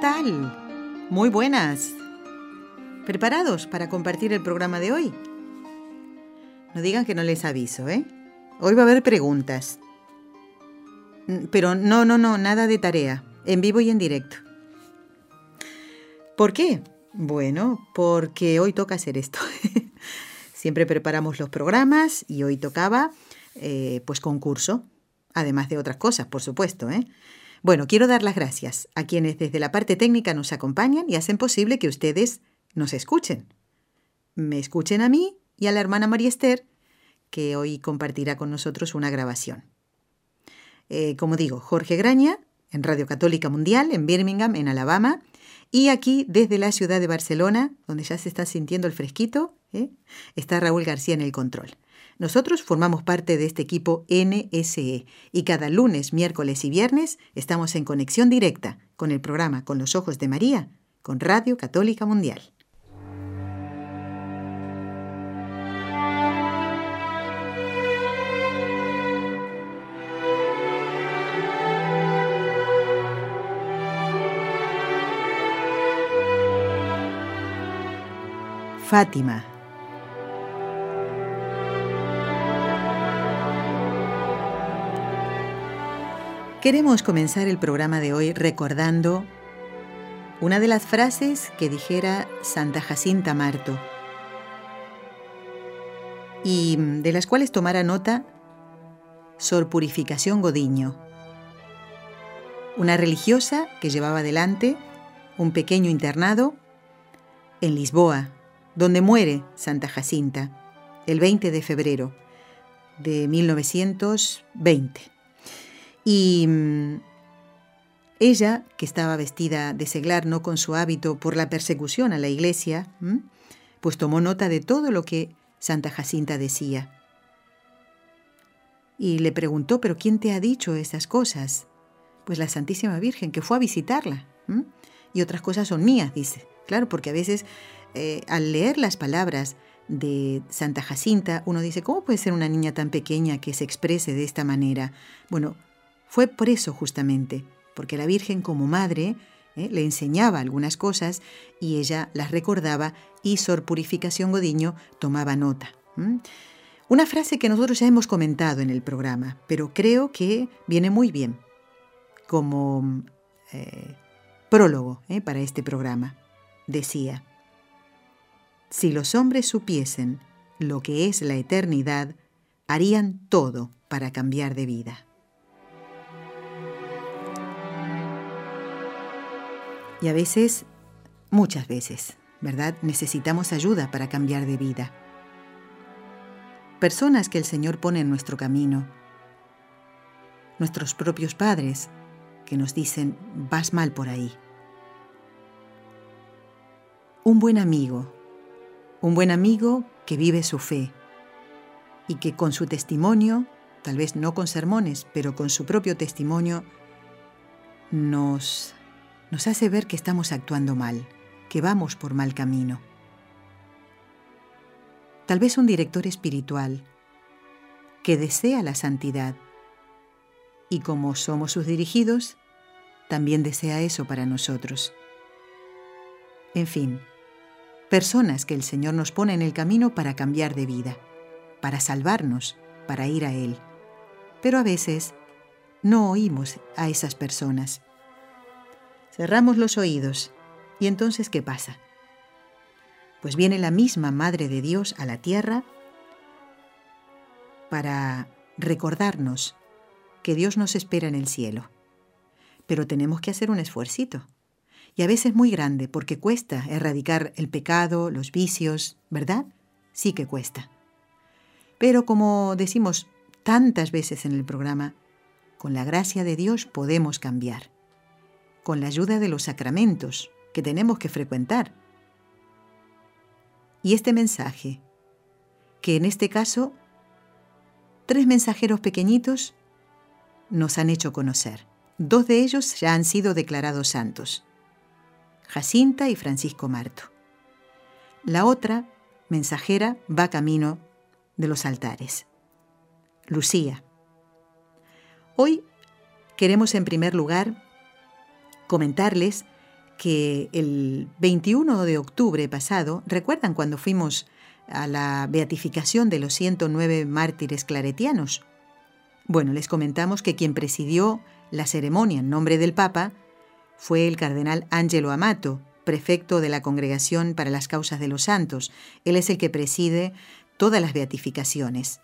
Tal? Muy buenas. ¿Preparados para compartir el programa de hoy? No digan que no les aviso, ¿eh? Hoy va a haber preguntas. Mm, pero no, no, no, nada de tarea, en vivo y en directo. ¿Por qué? Bueno, porque hoy toca hacer esto. Siempre preparamos los programas y hoy tocaba, eh, pues, concurso, además de otras cosas, por supuesto, ¿eh? Bueno, quiero dar las gracias a quienes desde la parte técnica nos acompañan y hacen posible que ustedes nos escuchen. Me escuchen a mí y a la hermana María Esther, que hoy compartirá con nosotros una grabación. Eh, como digo, Jorge Graña, en Radio Católica Mundial, en Birmingham, en Alabama, y aquí desde la ciudad de Barcelona, donde ya se está sintiendo el fresquito, ¿eh? está Raúl García en el control. Nosotros formamos parte de este equipo NSE y cada lunes, miércoles y viernes estamos en conexión directa con el programa Con los Ojos de María, con Radio Católica Mundial. Fátima Queremos comenzar el programa de hoy recordando una de las frases que dijera Santa Jacinta Marto y de las cuales tomara nota Sor Purificación Godiño, una religiosa que llevaba adelante un pequeño internado en Lisboa, donde muere Santa Jacinta el 20 de febrero de 1920. Y mm, ella, que estaba vestida de seglar, no con su hábito por la persecución a la iglesia, pues tomó nota de todo lo que Santa Jacinta decía. Y le preguntó, ¿pero quién te ha dicho esas cosas? Pues la Santísima Virgen, que fue a visitarla. Y otras cosas son mías, dice. Claro, porque a veces eh, al leer las palabras de Santa Jacinta, uno dice, ¿cómo puede ser una niña tan pequeña que se exprese de esta manera? Bueno, fue por eso justamente, porque la Virgen como madre ¿eh? le enseñaba algunas cosas y ella las recordaba y Sor Purificación Godiño tomaba nota. Una frase que nosotros ya hemos comentado en el programa, pero creo que viene muy bien como eh, prólogo ¿eh? para este programa. Decía, si los hombres supiesen lo que es la eternidad, harían todo para cambiar de vida. Y a veces, muchas veces, ¿verdad? Necesitamos ayuda para cambiar de vida. Personas que el Señor pone en nuestro camino. Nuestros propios padres que nos dicen, vas mal por ahí. Un buen amigo, un buen amigo que vive su fe y que con su testimonio, tal vez no con sermones, pero con su propio testimonio, nos nos hace ver que estamos actuando mal, que vamos por mal camino. Tal vez un director espiritual que desea la santidad y como somos sus dirigidos, también desea eso para nosotros. En fin, personas que el Señor nos pone en el camino para cambiar de vida, para salvarnos, para ir a Él. Pero a veces no oímos a esas personas Cerramos los oídos. ¿Y entonces qué pasa? Pues viene la misma Madre de Dios a la tierra para recordarnos que Dios nos espera en el cielo. Pero tenemos que hacer un esfuercito. Y a veces muy grande, porque cuesta erradicar el pecado, los vicios, ¿verdad? Sí que cuesta. Pero como decimos tantas veces en el programa, con la gracia de Dios podemos cambiar con la ayuda de los sacramentos que tenemos que frecuentar. Y este mensaje, que en este caso tres mensajeros pequeñitos nos han hecho conocer. Dos de ellos ya han sido declarados santos, Jacinta y Francisco Marto. La otra mensajera va camino de los altares. Lucía. Hoy queremos en primer lugar comentarles que el 21 de octubre pasado, ¿recuerdan cuando fuimos a la beatificación de los 109 mártires claretianos? Bueno, les comentamos que quien presidió la ceremonia en nombre del Papa fue el cardenal Angelo Amato, prefecto de la Congregación para las Causas de los Santos. Él es el que preside todas las beatificaciones,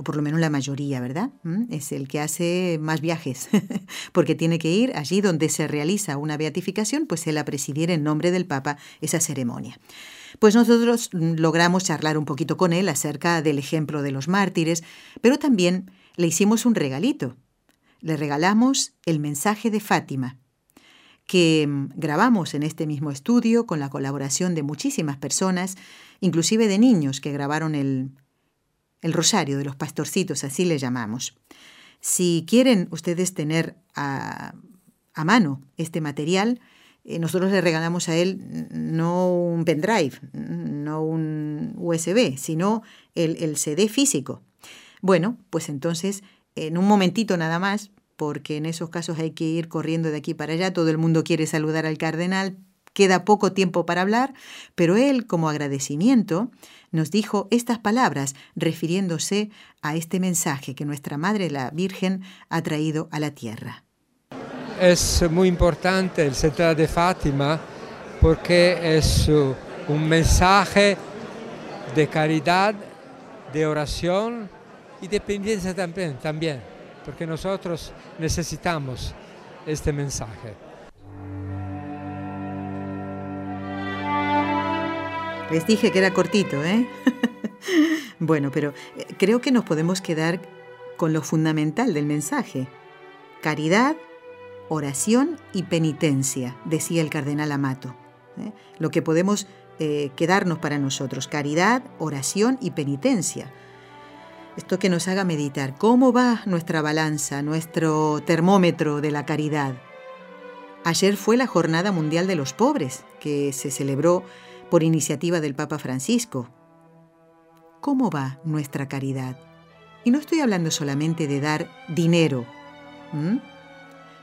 o por lo menos la mayoría, ¿verdad? ¿Mm? Es el que hace más viajes, porque tiene que ir allí donde se realiza una beatificación, pues él a presidir en nombre del Papa esa ceremonia. Pues nosotros logramos charlar un poquito con él acerca del ejemplo de los mártires, pero también le hicimos un regalito. Le regalamos el mensaje de Fátima, que mm, grabamos en este mismo estudio con la colaboración de muchísimas personas, inclusive de niños que grabaron el, el rosario de los pastorcitos, así le llamamos. Si quieren ustedes tener a, a mano este material, eh, nosotros le regalamos a él no un pendrive, no un USB, sino el, el CD físico. Bueno, pues entonces, en un momentito nada más, porque en esos casos hay que ir corriendo de aquí para allá, todo el mundo quiere saludar al cardenal, queda poco tiempo para hablar, pero él, como agradecimiento, nos dijo estas palabras refiriéndose a este mensaje que nuestra Madre la Virgen ha traído a la tierra. Es muy importante el Central de Fátima porque es un mensaje de caridad, de oración y de también. también porque nosotros necesitamos este mensaje. Les dije que era cortito, ¿eh? bueno, pero eh, creo que nos podemos quedar con lo fundamental del mensaje. Caridad, oración y penitencia, decía el cardenal Amato. ¿eh? Lo que podemos eh, quedarnos para nosotros, caridad, oración y penitencia esto que nos haga meditar. ¿Cómo va nuestra balanza, nuestro termómetro de la caridad? Ayer fue la Jornada Mundial de los Pobres, que se celebró por iniciativa del Papa Francisco. ¿Cómo va nuestra caridad? Y no estoy hablando solamente de dar dinero,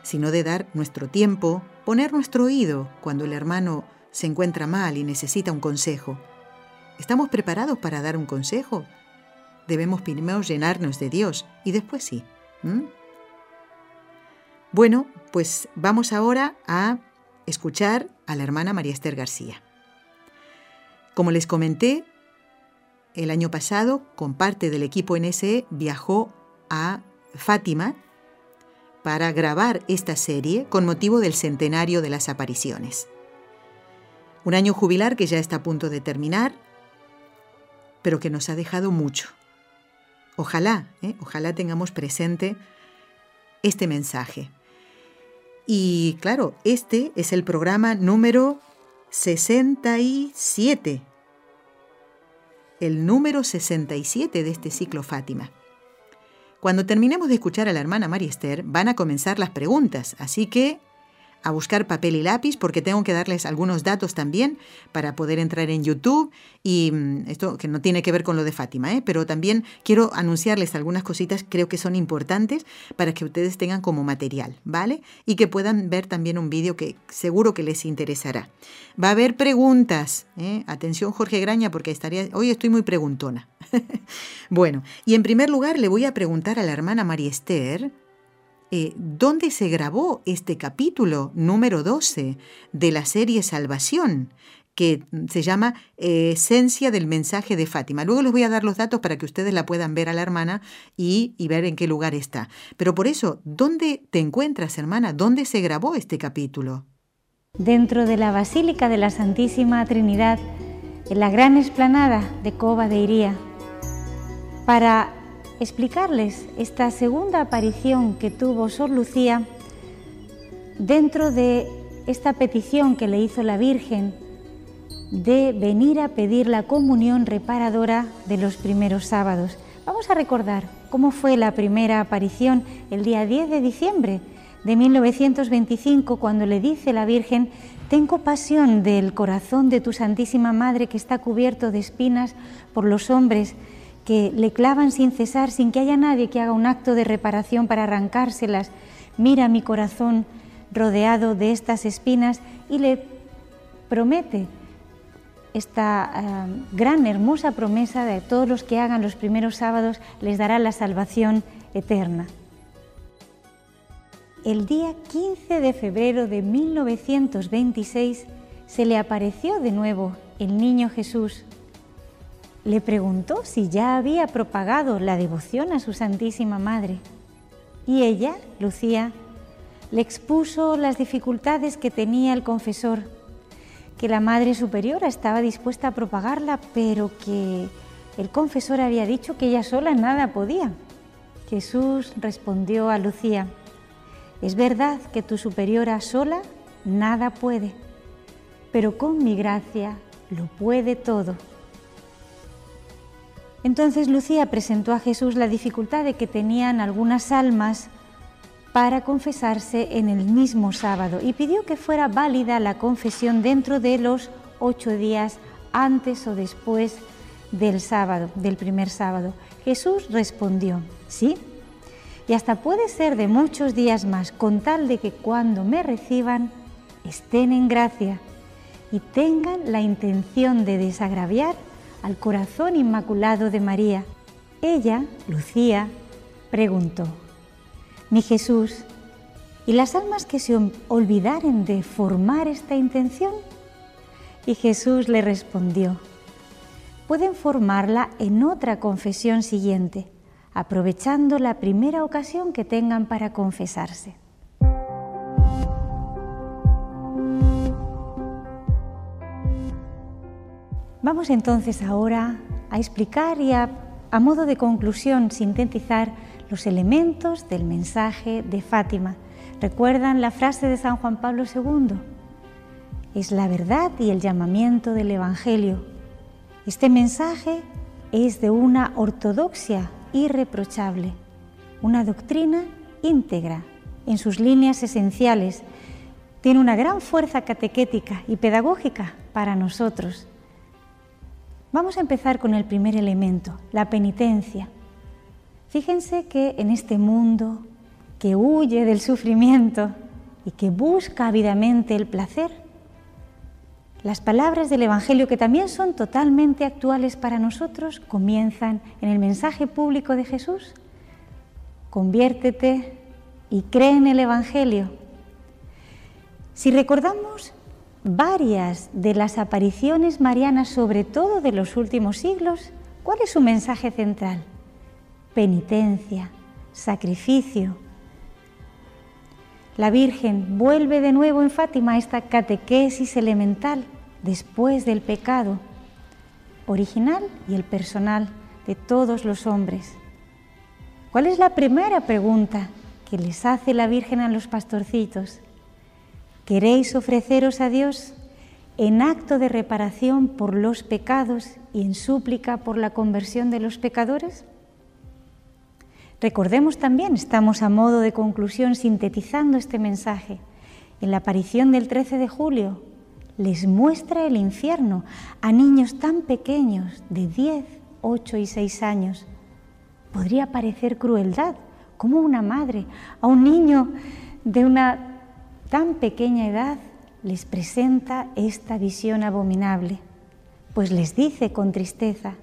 sino de dar nuestro tiempo, poner nuestro oído cuando el hermano se encuentra mal y necesita un consejo. ¿Estamos preparados para dar un consejo? debemos primero llenarnos de Dios y después sí. Bueno, pues vamos ahora a escuchar a la hermana María Esther García. Como les comenté, el año pasado, con parte del equipo NSE, viajó a Fátima para grabar esta serie con motivo del centenario de las apariciones. Un año jubilar que ya está a punto de terminar, pero que nos ha dejado mucho. Ojalá, ¿eh? ojalá tengamos presente este mensaje. Y claro, este es el programa número 67, el número 67 de este ciclo Fátima. Cuando terminemos de escuchar a la hermana María Esther, van a comenzar las preguntas, así que a buscar papel y lápiz porque tengo que darles algunos datos también para poder entrar en YouTube y mm, esto que no tiene que ver con lo de Fátima, ¿eh? pero también quiero anunciarles algunas cositas creo que son importantes para que ustedes tengan como material, ¿vale? Y que puedan ver también un vídeo que seguro que les interesará. Va a haber preguntas, ¿eh? atención Jorge Graña porque estaría, hoy estoy muy preguntona. bueno, y en primer lugar le voy a preguntar a la hermana María Esther, eh, dónde se grabó este capítulo número 12 de la serie Salvación, que se llama eh, Esencia del mensaje de Fátima. Luego les voy a dar los datos para que ustedes la puedan ver a la hermana y, y ver en qué lugar está. Pero por eso, ¿dónde te encuentras, hermana? ¿Dónde se grabó este capítulo? Dentro de la Basílica de la Santísima Trinidad, en la gran explanada de Cova de Iría, para explicarles esta segunda aparición que tuvo Sor Lucía, dentro de esta petición que le hizo la Virgen de venir a pedir la comunión reparadora de los primeros sábados. Vamos a recordar cómo fue la primera aparición el día 10 de diciembre de 1925, cuando le dice la Virgen, tengo pasión del corazón de tu Santísima Madre que está cubierto de espinas por los hombres que le clavan sin cesar, sin que haya nadie que haga un acto de reparación para arrancárselas. Mira mi corazón rodeado de estas espinas y le promete esta eh, gran, hermosa promesa de todos los que hagan los primeros sábados les dará la salvación eterna. El día 15 de febrero de 1926 se le apareció de nuevo el niño Jesús. Le preguntó si ya había propagado la devoción a su Santísima Madre. Y ella, Lucía, le expuso las dificultades que tenía el confesor que la Madre Superiora estaba dispuesta a propagarla, pero que el confesor había dicho que ella sola nada podía. Jesús respondió a Lucía, es verdad que tu superiora sola nada puede, pero con mi gracia lo puede todo. Entonces Lucía presentó a Jesús la dificultad de que tenían algunas almas para confesarse en el mismo sábado y pidió que fuera válida la confesión dentro de los ocho días antes o después del sábado, del primer sábado. Jesús respondió, sí, y hasta puede ser de muchos días más, con tal de que cuando me reciban estén en gracia y tengan la intención de desagraviar al corazón inmaculado de María. Ella, Lucía, preguntó, mi Jesús, ¿y las almas que se olvidaren de formar esta intención? Y Jesús le respondió, pueden formarla en otra confesión siguiente, aprovechando la primera ocasión que tengan para confesarse. Vamos entonces ahora a explicar y a, a modo de conclusión sintetizar los elementos del mensaje de Fátima. ¿Recuerdan la frase de San Juan Pablo II? Es la verdad y el llamamiento del Evangelio. Este mensaje es de una ortodoxia irreprochable, una doctrina íntegra en sus líneas esenciales. Tiene una gran fuerza catequética y pedagógica para nosotros. Vamos a empezar con el primer elemento, la penitencia. Fíjense que en este mundo que huye del sufrimiento y que busca ávidamente el placer, las palabras del Evangelio, que también son totalmente actuales para nosotros, comienzan en el mensaje público de Jesús. Conviértete y cree en el Evangelio. Si recordamos varias de las apariciones marianas, sobre todo de los últimos siglos, ¿cuál es su mensaje central? penitencia, sacrificio. La Virgen vuelve de nuevo en Fátima esta catequesis elemental después del pecado original y el personal de todos los hombres. ¿Cuál es la primera pregunta que les hace la Virgen a los pastorcitos? ¿Queréis ofreceros a Dios en acto de reparación por los pecados y en súplica por la conversión de los pecadores? Recordemos también, estamos a modo de conclusión sintetizando este mensaje. En la aparición del 13 de julio les muestra el infierno a niños tan pequeños de 10, 8 y 6 años. Podría parecer crueldad, como una madre a un niño de una tan pequeña edad les presenta esta visión abominable, pues les dice con tristeza,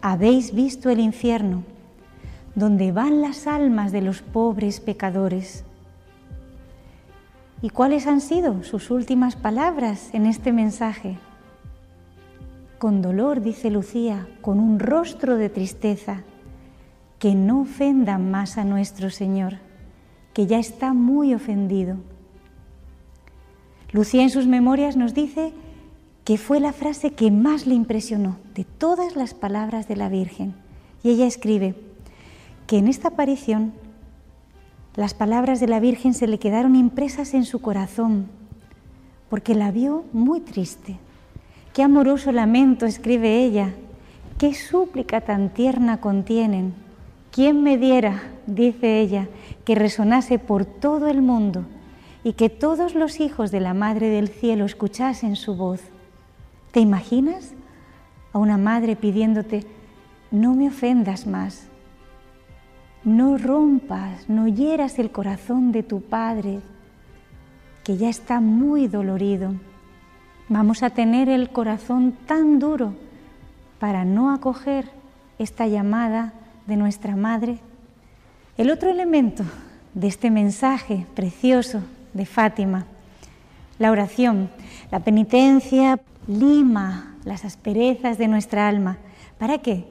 habéis visto el infierno donde van las almas de los pobres pecadores. ¿Y cuáles han sido sus últimas palabras en este mensaje? Con dolor, dice Lucía, con un rostro de tristeza, que no ofendan más a nuestro Señor, que ya está muy ofendido. Lucía en sus memorias nos dice que fue la frase que más le impresionó de todas las palabras de la Virgen. Y ella escribe, que en esta aparición Las palabras de la Virgen se le quedaron impresas en su corazón, porque la vio muy triste. Qué amoroso lamento, escribe ella, qué súplica tan tierna contienen. ¿Quién me diera, dice ella, que resonase por todo el mundo y que todos los hijos de la Madre del Cielo escuchasen su voz? ¿Te imaginas a una madre pidiéndote, no me ofendas más, no rompas, no hieras el corazón de tu Padre, que ya está muy dolorido? Vamos a tener el corazón tan duro para no acoger esta llamada de nuestra Madre. El otro elemento de este mensaje precioso de Fátima, la oración, la penitencia lima las asperezas de nuestra alma. ¿Para qué?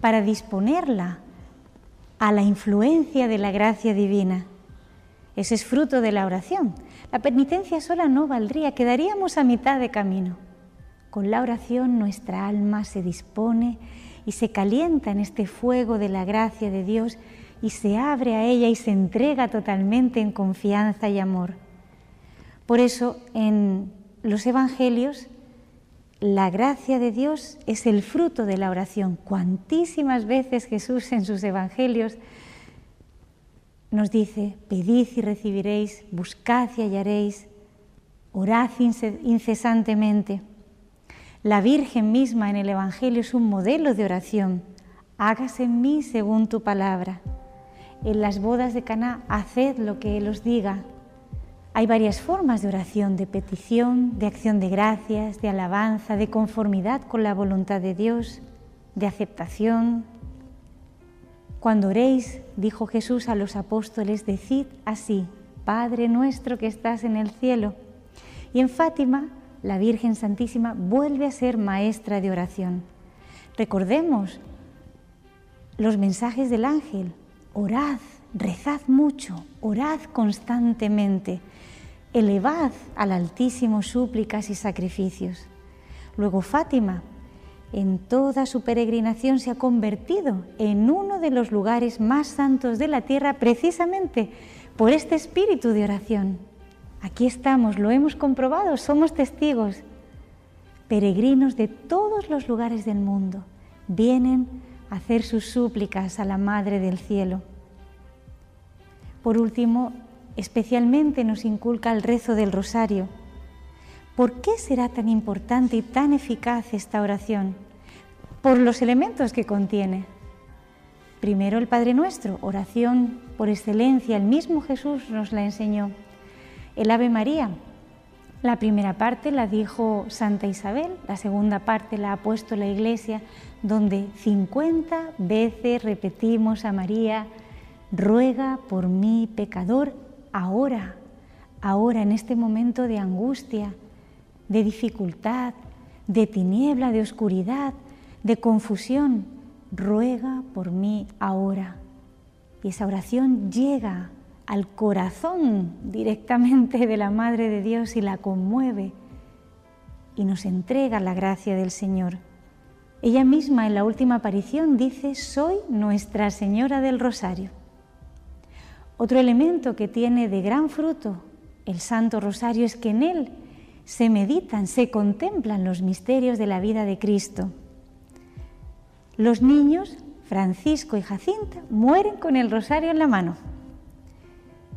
Para disponerla a la influencia de la gracia divina. Ese es fruto de la oración. La penitencia sola no valdría, quedaríamos a mitad de camino. Con la oración nuestra alma se dispone y se calienta en este fuego de la gracia de Dios y se abre a ella y se entrega totalmente en confianza y amor. Por eso en los Evangelios la gracia de Dios es el fruto de la oración. Cuantísimas veces Jesús en sus Evangelios nos dice, pedid y recibiréis, buscad y hallaréis, orad incesantemente. La Virgen misma en el Evangelio es un modelo de oración. Hágase en mí según tu palabra. En las bodas de Caná, haced lo que Él os diga. Hay varias formas de oración, de petición, de acción de gracias, de alabanza, de conformidad con la voluntad de Dios, de aceptación, cuando oréis, dijo Jesús a los apóstoles, decid así, Padre nuestro que estás en el cielo. Y en Fátima, la Virgen Santísima vuelve a ser maestra de oración. Recordemos los mensajes del ángel, orad, rezad mucho, orad constantemente, elevad al Altísimo súplicas y sacrificios. Luego Fátima, en toda su peregrinación se ha convertido en uno de los lugares más santos de la tierra precisamente por este espíritu de oración. Aquí estamos, lo hemos comprobado, somos testigos. Peregrinos de todos los lugares del mundo vienen hacer sus súplicas a la Madre del Cielo. Por último, especialmente nos inculca el rezo del rosario ¿Por qué será tan importante y tan eficaz esta oración? Por los elementos que contiene. Primero el Padre Nuestro, oración por excelencia, el mismo Jesús nos la enseñó. El Ave María, la primera parte la dijo Santa Isabel, la segunda parte la ha puesto la Iglesia, donde 50 veces repetimos a María, ruega por mí pecador ahora, ahora en este momento de angustia, de dificultad, de tiniebla, de oscuridad, de confusión, ruega por mí ahora. Y esa oración llega al corazón directamente de la Madre de Dios y la conmueve y nos entrega la gracia del Señor. Ella misma en la última aparición dice, soy Nuestra Señora del Rosario. Otro elemento que tiene de gran fruto el Santo Rosario es que en él se meditan, se contemplan los misterios de la vida de Cristo. Los niños, Francisco y Jacinta, mueren con el rosario en la mano.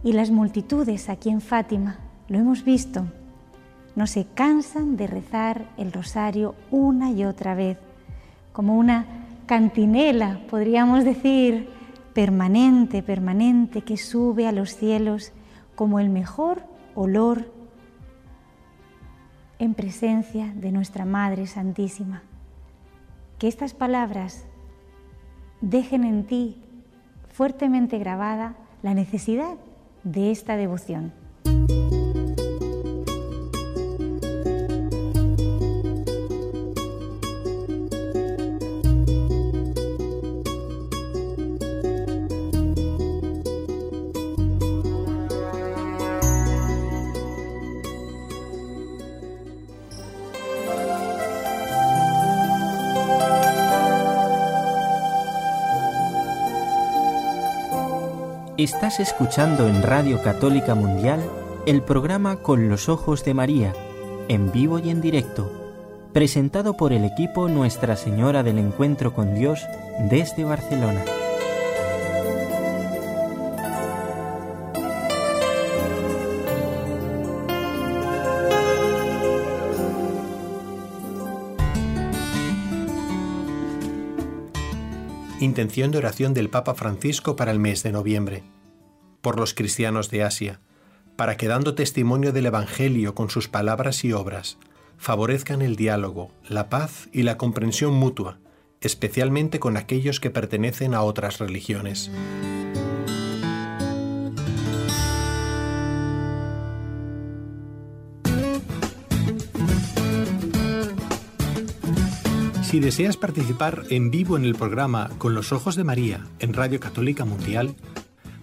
Y las multitudes aquí en Fátima, lo hemos visto, no se cansan de rezar el rosario una y otra vez, como una cantinela, podríamos decir, permanente, permanente, que sube a los cielos como el mejor olor en presencia de nuestra Madre Santísima. Que estas palabras dejen en ti fuertemente grabada la necesidad de esta devoción. Estás escuchando en Radio Católica Mundial el programa Con los Ojos de María, en vivo y en directo, presentado por el equipo Nuestra Señora del Encuentro con Dios desde Barcelona. Intención de oración del Papa Francisco para el mes de noviembre. Por los cristianos de Asia, para que dando testimonio del Evangelio con sus palabras y obras, favorezcan el diálogo, la paz y la comprensión mutua, especialmente con aquellos que pertenecen a otras religiones. Si deseas participar en vivo en el programa Con los Ojos de María en Radio Católica Mundial,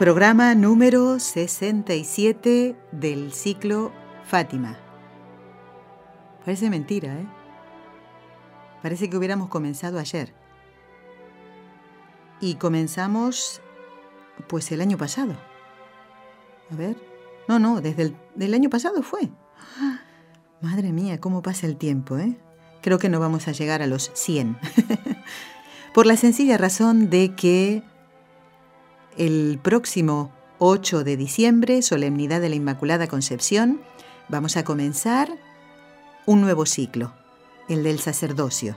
Programa número 67 del ciclo Fátima. Parece mentira, ¿eh? Parece que hubiéramos comenzado ayer. Y comenzamos, pues, el año pasado. A ver. No, no, desde el año pasado fue. Madre mía, cómo pasa el tiempo, ¿eh? Creo que no vamos a llegar a los 100. Por la sencilla razón de que el próximo 8 de diciembre, solemnidad de la Inmaculada Concepción, vamos a comenzar un nuevo ciclo, el del sacerdocio.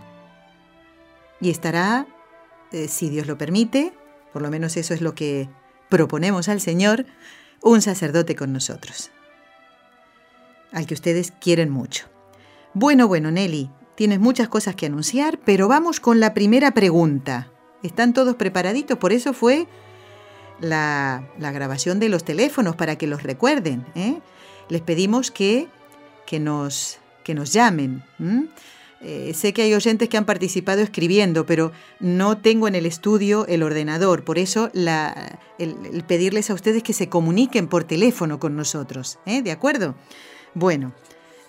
Y estará, eh, si Dios lo permite, por lo menos eso es lo que proponemos al Señor, un sacerdote con nosotros, al que ustedes quieren mucho. Bueno, bueno, Nelly, tienes muchas cosas que anunciar, pero vamos con la primera pregunta. ¿Están todos preparaditos? Por eso fue la, grabación de los teléfonos para que los recuerden. ¿eh? Les pedimos que, que, nos, que nos llamen. Eh, sé que hay oyentes que han participado escribiendo, pero no tengo en el estudio el ordenador. Por eso el, pedirles a ustedes que se comuniquen por teléfono con nosotros. ¿eh? ¿De acuerdo? Bueno,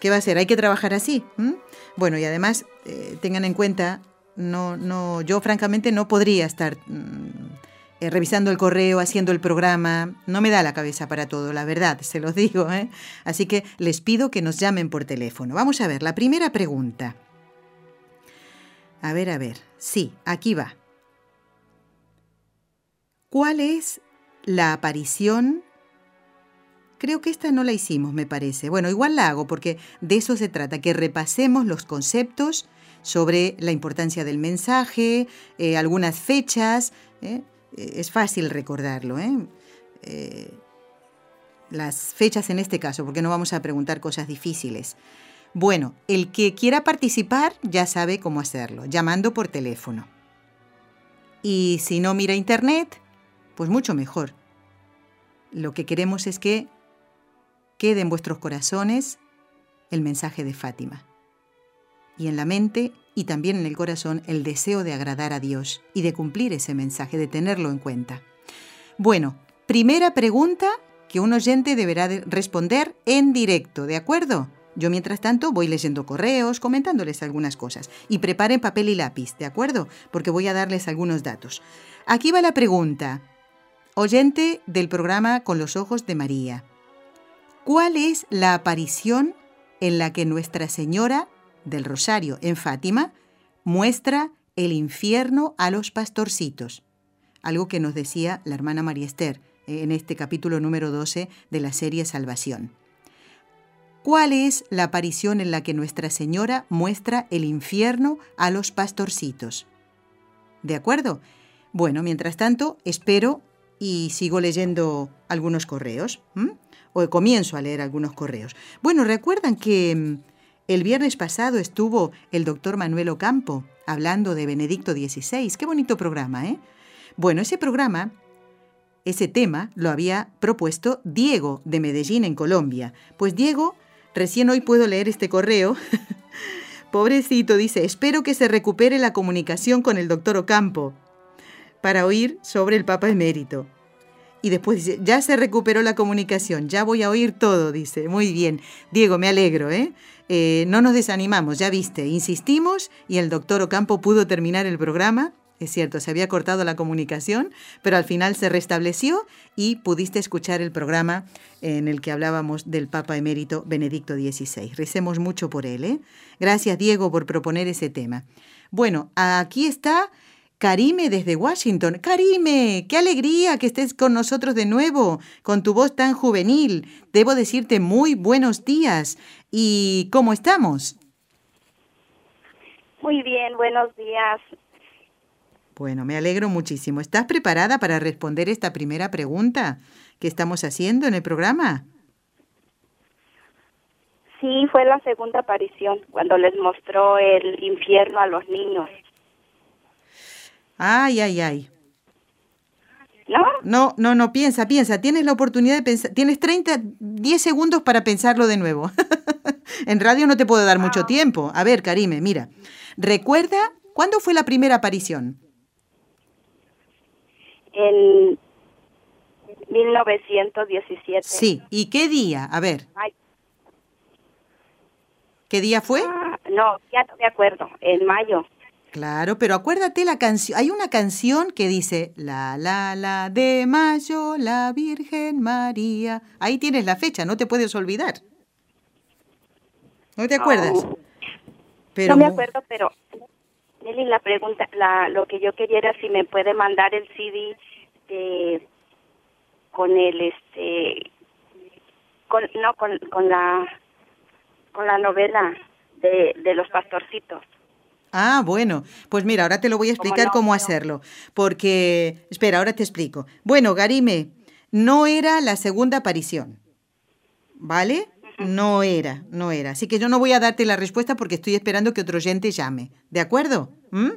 ¿qué va a ser? Hay que trabajar así. Bueno, y además tengan en cuenta, no, no, yo francamente no podría estar mm, eh, revisando el correo, haciendo el programa. No me da la cabeza para todo, la verdad, se los digo. ¿eh? Así que les pido que nos llamen por teléfono. Vamos a ver, la primera pregunta. A ver, a ver. Sí, aquí va. ¿Cuál es la aparición? Creo que esta no la hicimos, me parece. Bueno, igual la hago porque de eso se trata, que repasemos los conceptos sobre la importancia del mensaje, eh, algunas fechas, es fácil recordarlo. ¿eh? ¿eh? las fechas en este caso, porque no vamos a preguntar cosas difíciles. Bueno, el que quiera participar ya sabe cómo hacerlo, llamando por teléfono. Y si no mira internet, pues mucho mejor. Lo que queremos es que quede en vuestros corazones el mensaje de Fátima. Y en la mente y también en el corazón el deseo de agradar a Dios y de cumplir ese mensaje, de tenerlo en cuenta. Bueno, primera pregunta que un oyente deberá responder en directo, ¿de acuerdo? Yo mientras tanto voy leyendo correos, comentándoles algunas cosas. Y preparen papel y lápiz, ¿de acuerdo? Porque voy a darles algunos datos. Aquí va la pregunta. Oyente del programa Con los Ojos de María. ¿Cuál es la aparición en la que Nuestra Señora del Rosario en Fátima muestra el infierno a los pastorcitos, algo que nos decía la hermana María Esther eh, en este capítulo número 12 de la serie Salvación. ¿Cuál es la aparición en la que Nuestra Señora muestra el infierno a los pastorcitos? ¿De acuerdo? Bueno, mientras tanto, espero y sigo leyendo algunos correos. o comienzo a leer algunos correos. Bueno, recuerdan que mm, el viernes pasado estuvo el doctor Manuel Ocampo hablando de Benedicto XVI. Qué bonito programa, ¿eh? Bueno, ese programa, ese tema, lo había propuesto Diego de Medellín, en Colombia. Pues Diego, recién hoy puedo leer este correo. Pobrecito, dice, espero que se recupere la comunicación con el doctor Ocampo para oír sobre el Papa Emérito. Y después dice, ya se recuperó la comunicación, ya voy a oír todo, dice. Muy bien. Diego, me alegro, ¿eh? Eh no nos desanimamos, ya viste, insistimos y el doctor Ocampo pudo terminar el programa es cierto, se había cortado la comunicación, pero al final se restableció y pudiste escuchar el programa en el que hablábamos del Papa emérito Benedicto XVI. Recemos mucho por él. ¿eh? Gracias, Diego, por proponer ese tema. Bueno, aquí está Karime desde Washington. Karime, qué alegría que estés con nosotros de nuevo, con tu voz tan juvenil. Debo decirte muy buenos días. ¿Y cómo estamos? Muy bien, buenos días. Bueno, me alegro muchísimo. ¿Estás preparada para responder esta primera pregunta que estamos haciendo en el programa? Sí, fue la segunda aparición, cuando les mostró el infierno a los niños. Ay, ay, ay. ¿No? No, no, no, piensa, piensa. Tienes la oportunidad de pensar. Tienes 30, 10 segundos para pensarlo de nuevo. en radio no te puedo dar mucho ah. tiempo. A ver, Karime, mira. Recuerda, ¿cuándo fue la primera aparición? en 1917. Sí, ¿y qué día? A ver. ¿Qué día fue? Ah, no, ya no me acuerdo, en mayo. Claro, pero acuérdate la canción, hay una canción que dice la la la de mayo, la Virgen María. Ahí tienes la fecha, no te puedes olvidar. ¿No te acuerdas? pero no me acuerdo, pero Nelly, la pregunta, la, lo que yo quería era si me puede mandar el CD de, con el, este, con, no, con, con la, con la novela de, de los pastorcitos. Ah, bueno, pues mira, ahora te lo voy a explicar cómo hacerlo, porque, espera, ahora te explico. Bueno, Garime, no era la segunda aparición, ¿vale? No era, no era. Así que yo no voy a darte la respuesta porque estoy esperando que otro oyente llame. ¿De acuerdo? ¿Mm?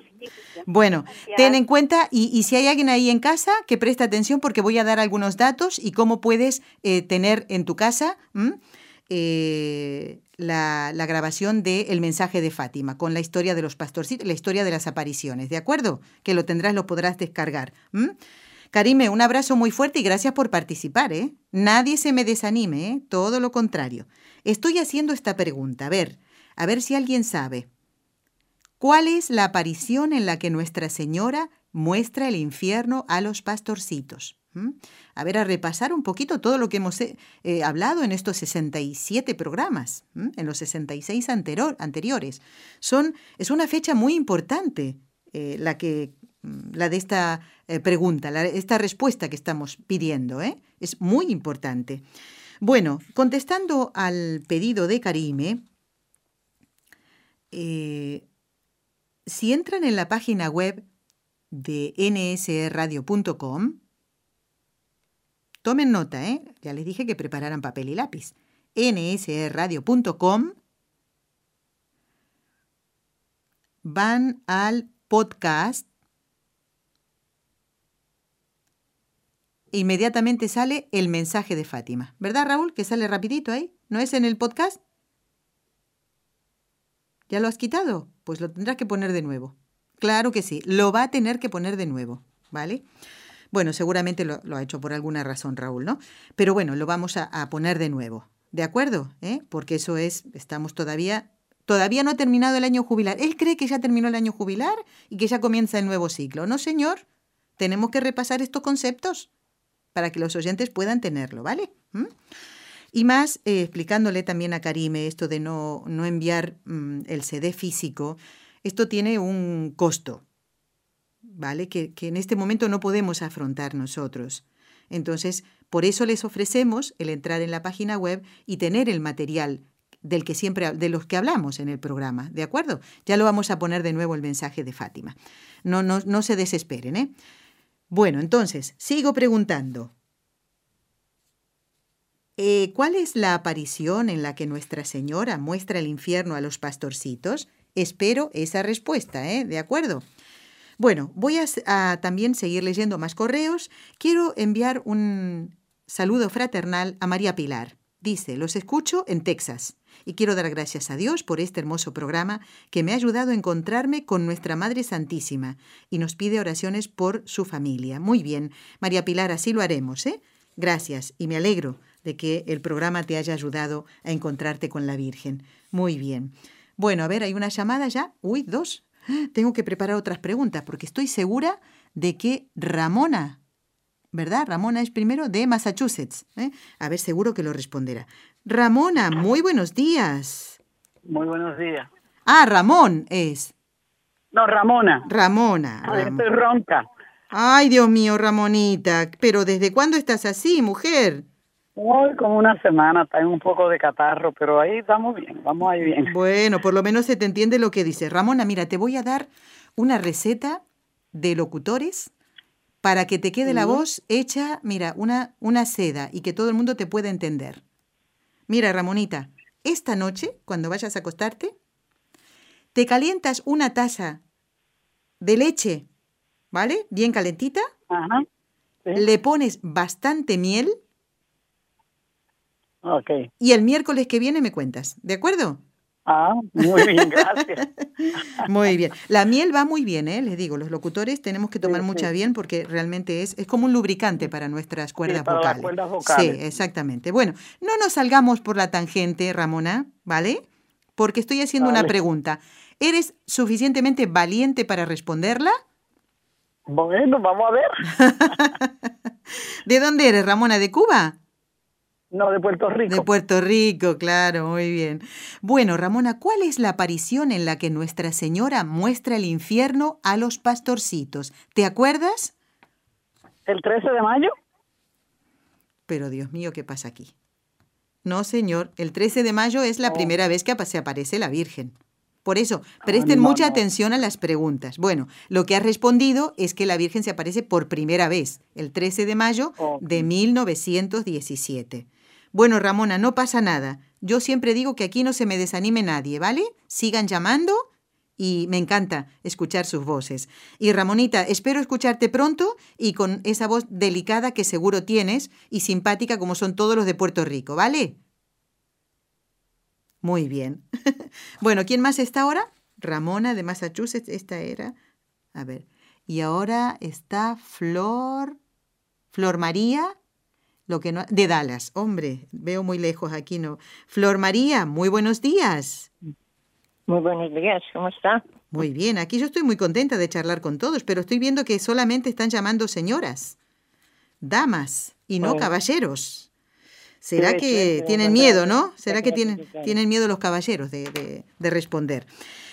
Bueno, ten en cuenta y, si hay alguien ahí en casa, que preste atención porque voy a dar algunos datos y cómo puedes eh, tener en tu casa eh, la, grabación del mensaje de Fátima con la historia de los pastorcitos, la historia de las apariciones. ¿De acuerdo? Que lo tendrás, lo podrás descargar. Karime, un abrazo muy fuerte y gracias por participar, ¿eh? Nadie se me desanime, ¿eh? Todo lo contrario. Estoy haciendo esta pregunta, a ver, a ver si alguien sabe. ¿Cuál es la aparición en la que Nuestra Señora muestra el infierno a los pastorcitos? ¿Mm? A ver, a repasar un poquito todo lo que hemos eh, hablado en estos 67 programas, en los 66 anteriores. Son, es una fecha muy importante eh, la que la de esta eh, pregunta, esta respuesta que estamos pidiendo. ¿eh? Es muy importante. Bueno, contestando al pedido de Karime, eh, si entran en la página web de nsradio.com, tomen nota, ¿eh? ya les dije que prepararan papel y lápiz. nsradio.com, van al podcast inmediatamente sale el mensaje de Fátima. ¿Verdad, Raúl? Que sale rapidito ahí. ¿No es en el podcast? ¿Ya lo has quitado? Pues lo tendrás que poner de nuevo. Claro que sí, lo va a tener que poner de nuevo, ¿vale? Bueno, seguramente lo, ha hecho por alguna razón, Raúl, ¿no? Pero bueno, lo vamos a, poner de nuevo, ¿de acuerdo? ¿Eh? Porque eso es, estamos todavía, todavía no ha terminado el año jubilar. Él cree que ya terminó el año jubilar y que ya comienza el nuevo ciclo. No, señor, tenemos que repasar estos conceptos para que los oyentes puedan tenerlo, ¿vale? ¿Mm? Y más, eh, explicándole también a Karime esto de no, no enviar mm, el CD físico, esto tiene un costo, ¿vale? Que, que, en este momento no podemos afrontar nosotros. Entonces, por eso les ofrecemos el entrar en la página web y tener el material del que siempre de los que hablamos en el programa, ¿de acuerdo? Ya lo vamos a poner de nuevo el mensaje de Fátima. No, no, no se desesperen, ¿eh? Bueno, entonces, sigo preguntando. eh, ¿cuál es la aparición en la que Nuestra Señora muestra el infierno a los pastorcitos? Espero esa respuesta, ¿eh? ¿De acuerdo? Bueno, voy a, también seguir leyendo más correos. Quiero enviar un saludo fraternal a María Pilar. Dice, los escucho en Texas y quiero dar gracias a Dios por este hermoso programa que me ha ayudado a encontrarme con nuestra Madre Santísima y nos pide oraciones por su familia. Muy bien, María Pilar, así lo haremos, ¿eh? Gracias y me alegro de que el programa te haya ayudado a encontrarte con la Virgen. Muy bien. Bueno, a ver, hay una llamada ya. Uy, dos. Tengo que preparar otras preguntas porque estoy segura de que Ramona, ¿verdad? Ramona es primero de Massachusetts. ¿eh? A ver, seguro que lo responderá. Ramona, muy buenos días. Muy buenos días. Ah, Ramón es. No, Ramona. Ramona. estoy ronca. Ay, Dios mío, Ramonita, pero ¿desde cuándo estás así, mujer? Hoy como una semana, está en un poco de catarro, pero ahí estamos bien, vamos ahí bien. Bueno, por lo menos se te entiende lo que dice. Ramona, mira, te voy a dar una receta de locutores para que te quede la voz hecha, mira, una, una seda y que todo el mundo te pueda entender. Mira, Ramonita, esta noche, cuando vayas a acostarte, te calientas una taza de leche, ¿vale? Bien calentita. Ajá. Le pones bastante miel Ok. Y el miércoles que viene me cuentas, ¿de acuerdo? Ah, muy bien, gracias. muy bien. La miel va muy bien, ¿eh? Les digo, los locutores tenemos que tomar mucha bien porque realmente es, es como un lubricante para nuestras cuerdas, vocales. cuerdas vocales. Sí, exactamente. Bueno, no nos salgamos por la tangente, Ramona, ¿vale? Porque estoy haciendo una pregunta. ¿Eres suficientemente valiente para responderla? Bueno, vamos a ver. ¿De dónde eres, Ramona? ¿De Cuba? No, de Puerto Rico. De Puerto Rico, claro, muy bien. Bueno, Ramona, ¿cuál es la aparición en la que Nuestra Señora muestra el infierno a los pastorcitos? ¿Te acuerdas? El 13 de mayo. Pero Dios mío, ¿qué pasa aquí? No, señor, el 13 de mayo es la oh. primera vez que se aparece la Virgen. Por eso, presten mucha atención a las preguntas. Bueno, lo que ha respondido es que la Virgen se aparece por primera vez, el 13 de mayo de 1917. Bueno, Ramona, no pasa nada. Yo siempre digo que aquí no se me desanime nadie, ¿vale? Sigan llamando y me encanta escuchar sus voces. Y Ramonita, espero escucharte pronto y con esa voz delicada que seguro tienes y simpática como son todos los de Puerto Rico, ¿vale? Muy bien. bueno, ¿quién más está ahora? Ramona de Massachusetts, esta era. A ver. Y ahora está Flor. Flor María lo que no, de Dallas. Hombre, veo muy lejos aquí, ¿no? Flor María, muy buenos días. Muy buenos días, ¿cómo está? Muy bien, aquí yo estoy muy contenta de charlar con todos, pero estoy viendo que solamente están llamando señoras, damas y no caballeros. ¿Será que tienen miedo, no? ¿Será que tienen, tienen miedo los caballeros de, de responder?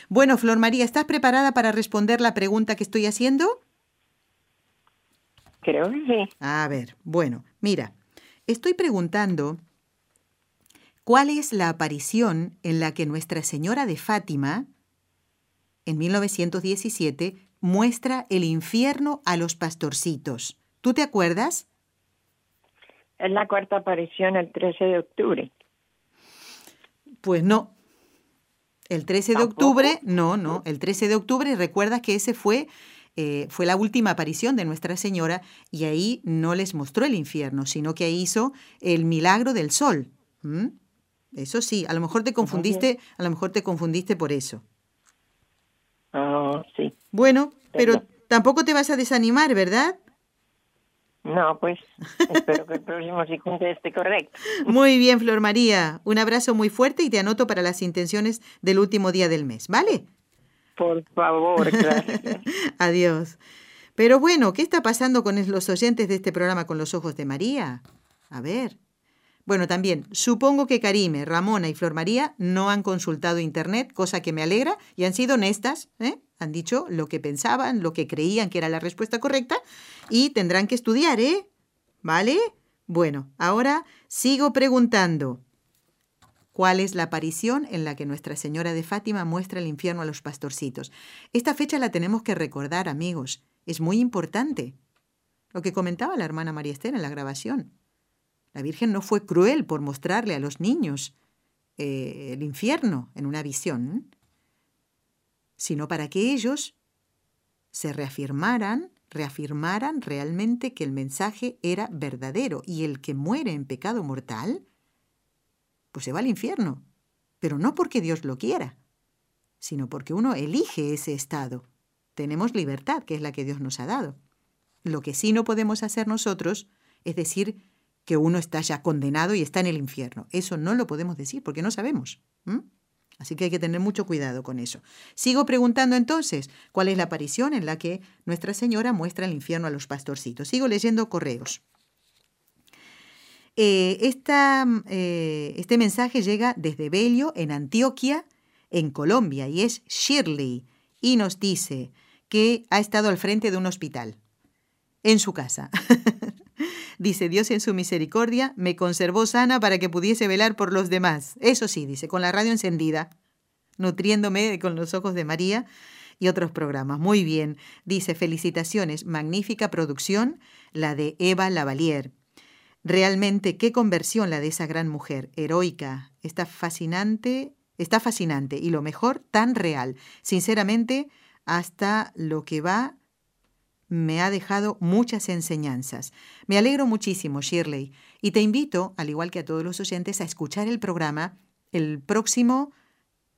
Bueno, Flor María, ¿estás preparada para responder la pregunta que estoy haciendo? Creo que sí. A ver, bueno, mira, Estoy preguntando cuál es la aparición en la que Nuestra Señora de Fátima, en 1917, muestra el infierno a los pastorcitos. ¿Tú te acuerdas? Es la cuarta aparición el 13 de octubre. Pues no. El 13 de octubre, no, no. El 13 de octubre, recuerdas que ese fue eh, fue la última aparición de Nuestra Señora y ahí no les mostró el infierno, sino que hizo el milagro del sol. Eso sí, a lo mejor te confundiste, a lo mejor te confundiste por eso. Ah, sí. Bueno, pero tampoco te vas a desanimar, ¿verdad? No, pues espero que el próximo sí esté correcto. Muy bien, Flor María. Un abrazo muy fuerte y te anoto para las intenciones del último día del mes, ¿vale? Por favor, gracias. Adiós. Pero bueno, ¿qué está pasando con los oyentes de este programa con los ojos de María? A ver. Bueno, también, supongo que Karime, Ramona y Flor María no han consultado Internet, cosa que me alegra, y han sido honestas, ¿eh? han dicho lo que pensaban, lo que creían que era la respuesta correcta, y tendrán que estudiar, ¿eh? ¿Vale? Bueno, ahora sigo preguntando. ¿Cuál es la aparición en la que Nuestra Señora de Fátima muestra el infierno a los pastorcitos? Esta fecha la tenemos que recordar, amigos. Es muy importante. Lo que comentaba la hermana María Esther en la grabación. La Virgen no fue cruel por mostrarle a los niños eh, el infierno en una visión, sino para que ellos se reafirmaran, reafirmaran realmente que el mensaje era verdadero y el que muere en pecado mortal, pues se va al infierno, pero no porque Dios lo quiera, sino porque uno elige ese estado. Tenemos libertad, que es la que Dios nos ha dado. Lo que sí no podemos hacer nosotros es decir que uno está ya condenado y está en el infierno. Eso no lo podemos decir porque no sabemos. Así que hay que tener mucho cuidado con eso. Sigo preguntando entonces, ¿cuál es la aparición en la que Nuestra Señora muestra el infierno a los pastorcitos? Sigo leyendo correos. Eh, eh, este mensaje llega desde Bello, en Antioquia, en Colombia, y es Shirley, y nos dice que ha estado al frente de un hospital, en su casa. Dice, Dios en su misericordia me conservó sana para que pudiese velar por los demás. Eso sí, dice, con la radio encendida, nutriéndome con los ojos de María y otros programas. Muy bien. Dice, felicitaciones, magnífica producción, la de Eva Lavalier. Realmente, qué conversión la de esa gran mujer, heroica, está fascinante, está fascinante y lo mejor, tan real. Sinceramente, hasta lo que va me ha dejado muchas enseñanzas. Me alegro muchísimo, Shirley, y te invito, al igual que a todos los oyentes, a escuchar el programa el próximo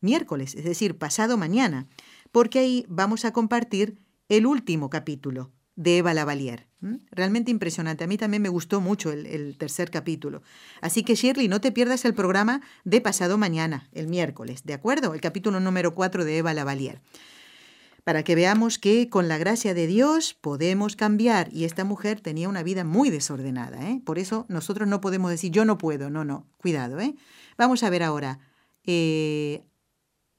miércoles, es decir, pasado mañana, porque ahí vamos a compartir el último capítulo de Eva Lavalier. Realmente impresionante. A mí también me gustó mucho el, tercer capítulo. Así que Shirley, no te pierdas el programa de pasado mañana, el miércoles, ¿de acuerdo? El capítulo número 4 de Eva Lavalier para que veamos que con la gracia de Dios podemos cambiar. Y esta mujer tenía una vida muy desordenada. ¿eh? Por eso nosotros no podemos decir yo no puedo. No, no, cuidado. ¿eh? Vamos a ver ahora. Eh,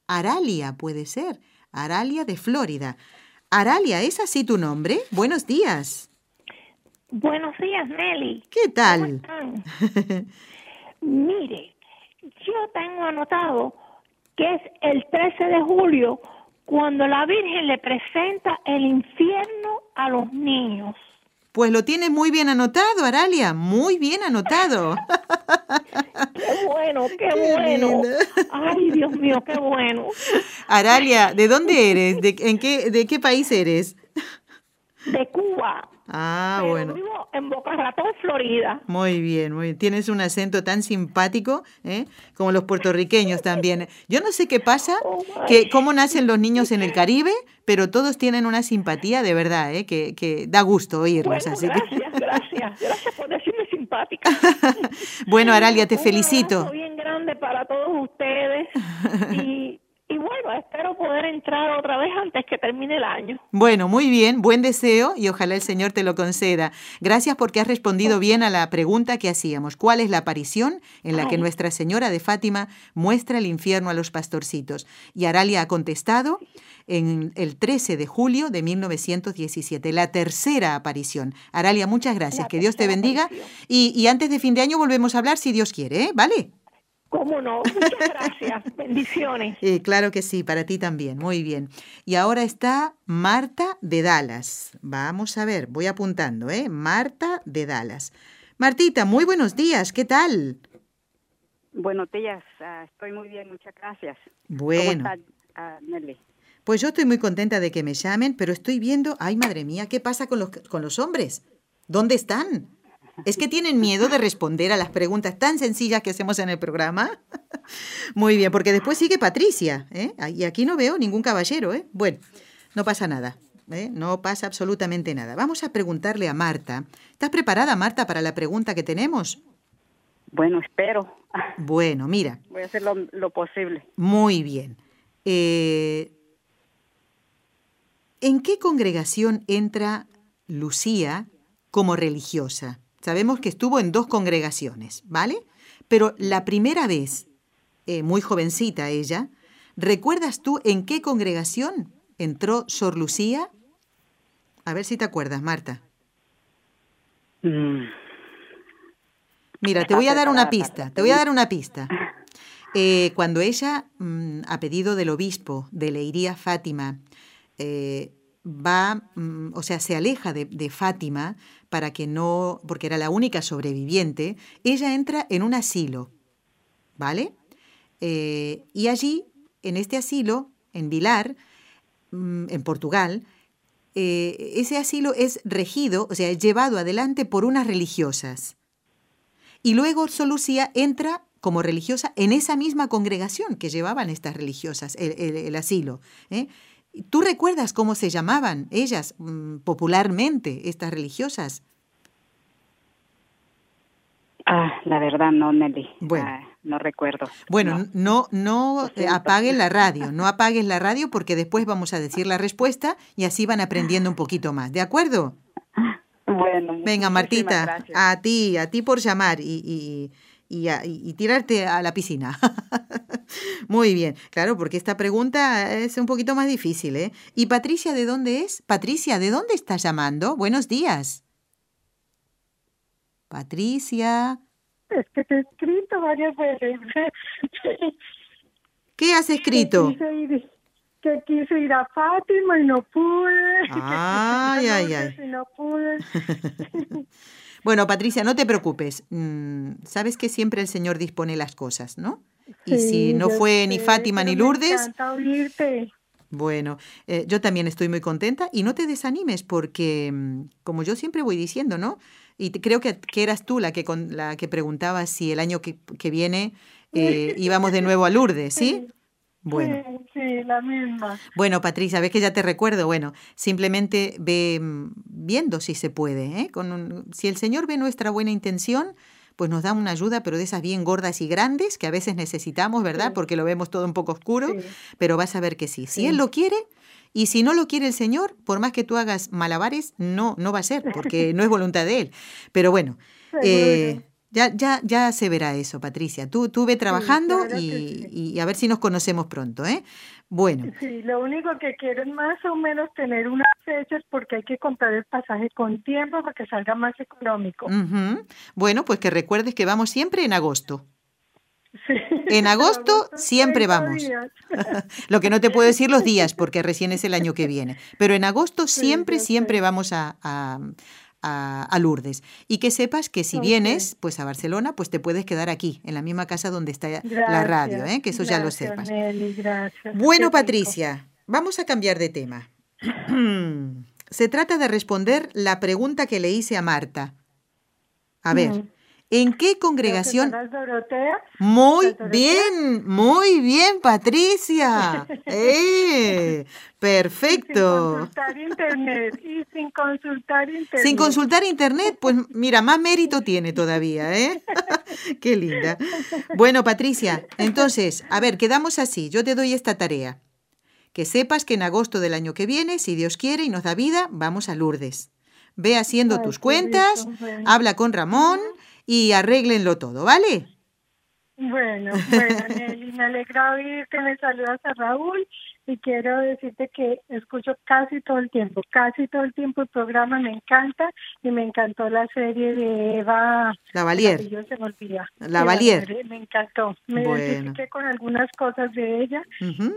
Aralia puede ser. Aralia de Florida. Aralia, ¿es así tu nombre? Buenos días. Buenos días, Nelly. ¿Qué tal? Mire, yo tengo anotado que es el 13 de julio cuando la Virgen le presenta el infierno a los niños. Pues lo tienes muy bien anotado, Aralia, muy bien anotado. bueno, qué, bueno. Ay, Dios mío, qué bueno. Aralia, ¿de dónde eres? ¿De, en qué, ¿De qué país eres? De Cuba. Ah, bueno. Vivo en Boca Ratón, Florida. Muy bien, muy bien. Tienes un acento tan simpático, ¿eh? como los puertorriqueños también. Yo no sé qué pasa, oh, que cómo nacen los niños en el Caribe, pero todos tienen una simpatía de verdad, ¿eh? que, que da gusto oírlos. así gracias, gracias. Gracias por decirme simpática. bueno, Aralia, te felicito. Un bien grande para todos ustedes y espero poder entrar otra vez antes que termine el año. Bueno, muy bien, buen deseo y ojalá el Señor te lo conceda. Gracias porque has respondido bien a la pregunta que hacíamos. ¿Cuál es la aparición en la que Nuestra Señora de Fátima muestra el infierno a los pastorcitos? Y Aralia ha contestado en el 13 de julio de 1917, la tercera aparición. Aralia, muchas gracias, que Dios te bendiga. Y, y, antes de fin de año volvemos a hablar si Dios quiere, ¿eh? ¿vale? ¿Cómo no? Muchas gracias. Bendiciones. Eh, claro que sí, para ti también. Muy bien. Y ahora está Marta de Dallas. Vamos a ver, voy apuntando, ¿eh? Marta de Dallas. Martita, muy buenos días. ¿Qué tal? Buenos días. Ah, estoy muy bien, muchas gracias. Bueno. ¿Cómo ah, Nelly? Pues yo estoy muy contenta de que me llamen, pero estoy viendo, ay madre mía, ¿qué pasa con los, con los hombres? ¿Dónde están? ¿Es que tienen miedo de responder a las preguntas tan sencillas que hacemos en el programa? Muy bien, porque después sigue Patricia, ¿eh? Y aquí no veo ningún caballero, ¿eh? Bueno, no pasa nada, ¿eh? No pasa absolutamente nada. Vamos a preguntarle a Marta. ¿Estás preparada, Marta, para la pregunta que tenemos? Bueno, espero. Bueno, mira. Voy a hacer lo, lo posible. Muy bien. Eh, ¿En qué congregación entra Lucía como religiosa? Sabemos que estuvo en dos congregaciones, ¿vale? Pero la primera vez, eh, muy jovencita ella, ¿recuerdas tú en qué congregación entró Sor Lucía? A ver si te acuerdas, Marta. Mm. Mira, te voy a dar una pista, te voy a dar una pista. Eh, cuando ella, mm, a pedido del obispo de Leiría Fátima, eh, va, mm, o sea, se aleja de, de, Fátima para que no, porque era la única sobreviviente, ella entra en un asilo, ¿vale? Eh, y allí, en este asilo, en Vilar, mm, en Portugal, eh, ese asilo es regido, o sea, llevado adelante por unas religiosas. Y luego Solucía entra como religiosa en esa misma congregación que llevaban estas religiosas, el, asilo. ¿eh? ¿Tú recuerdas cómo se llamaban ellas mm, popularmente, estas religiosas? Ah, la verdad no, Nelly. Bueno. Ah, no recuerdo. Bueno, no, no, apagues la radio, no apagues la radio porque después vamos a decir la respuesta y así van aprendiendo un poquito más, ¿de acuerdo? Bueno. Venga, Martita, a ti, a ti por llamar y, y, tirarte a la piscina. Muy bien, claro, porque esta pregunta es un poquito más difícil, ¿eh? ¿Y Patricia de dónde es? Patricia, ¿de dónde estás llamando? Buenos días. Patricia. Es que te he escrito varias veces. ¿Qué has escrito? Que quise, ir, a Fátima y no pude. Ay, ay, ay. no pude. Bueno, Patricia, no te preocupes. Mm, sabes que siempre el Señor dispone las cosas, ¿no? y si no fue ni Fátima ni Lourdes... Bueno, eh, yo también estoy muy contenta y no te desanimes porque, mm, como yo siempre voy diciendo, ¿no? Y creo que, eras tú la que, con, la que preguntaba si el año que, que viene eh, íbamos de nuevo a Lourdes, ¿sí? Bueno. Sí, la misma. Bueno, Patricia, ves que ya te recuerdo. Bueno, simplemente ve mm, viendo si se puede. ¿eh? Con si el Señor ve nuestra buena intención, pues nos da una ayuda, pero de esas bien gordas y grandes que a veces necesitamos, ¿verdad? Porque lo vemos todo un poco oscuro, pero vas a ver que sí. Si Él lo quiere, y si no lo quiere el Señor, por más que tú hagas malabares, no, no va a ser, porque no es voluntad de Él. Pero bueno, eh, ya, ya, ya se verá eso, Patricia. Tú, tú ve trabajando y, y, a ver si nos conocemos pronto, ¿eh? Bueno. Sí, lo único que quiero es más o menos tener unas fechas porque hay que comprar el pasaje con tiempo para que salga más económico. Bueno, pues que recuerdes que vamos siempre en agosto. Sí, en agosto siempre vamos. Lo que no te puedo decir los días porque recién es el año que viene. Pero en agosto siempre, siempre vamos a, a, Lourdes. Y que sepas que si vienes pues a Barcelona, pues te puedes quedar aquí, en la misma casa donde está la radio, ¿eh? que eso ya lo sepas. Bueno, Patricia, vamos a cambiar de tema. Se trata de responder la pregunta que le hice a Marta. A ver, ¿En qué congregación? Muy bien, muy bien, Patricia. ¡Eh! Perfecto. Sin consultar internet y sin consultar internet. Sin consultar internet, pues mira, más mérito tiene todavía, ¿eh? Qué linda. Bueno, Patricia, entonces, a ver, quedamos así. Yo te doy esta tarea. Que sepas que en agosto del año que viene, si Dios quiere y nos da vida, vamos a Lourdes. Ve haciendo tus cuentas, habla con Ramón y arréglenlo todo, ¿vale? Bueno, bueno, Nelly, me alegra oír que me saludas a Raúl y quiero decirte que escucho casi todo el tiempo, casi todo el tiempo el programa me encanta y me encantó la serie de Eva Lavalier. La Valier. Me encantó, me identifiqué con algunas cosas de ella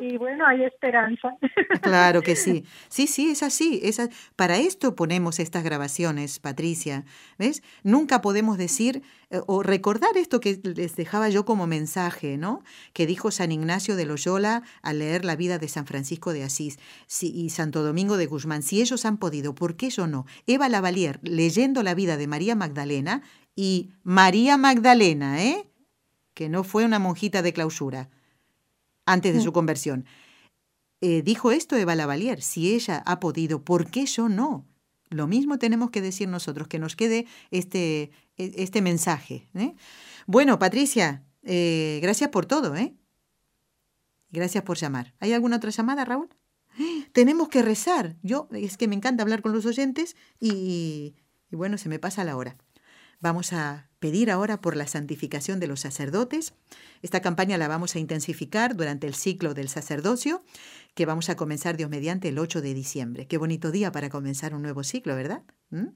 y bueno, hay esperanza. Claro que sí, sí, sí, es así, es para esto ponemos estas grabaciones, Patricia, ¿ves? Nunca podemos decir o recordar esto que les dejaba yo como mensaje, ¿no? Que dijo San Ignacio de Loyola al leer la vida de San Francisco de Asís y Santo Domingo de Guzmán. Si ellos han podido, ¿por qué yo no? Eva Lavalier, leyendo la vida de María Magdalena, y María Magdalena, ¿eh? Que no fue una monjita de clausura antes de su conversión. Eh, dijo esto Eva Lavalier, si ella ha podido, ¿por qué yo no? Lo mismo tenemos que decir nosotros, que nos quede este, e, este mensaje. ¿eh? Bueno, Patricia, eh, gracias por todo, ¿eh? Gracias por llamar. ¿Hay alguna otra llamada, Raúl? Tenemos que rezar. Yo, es que me encanta hablar con los oyentes y, y bueno, se me pasa la hora. Vamos a pedir ahora por la santificación de los sacerdotes. Esta campaña la vamos a intensificar durante el ciclo del sacerdocio que vamos a comenzar Dios mediante el 8 de diciembre. Qué bonito día para comenzar un nuevo ciclo, ¿verdad? ¿Mm?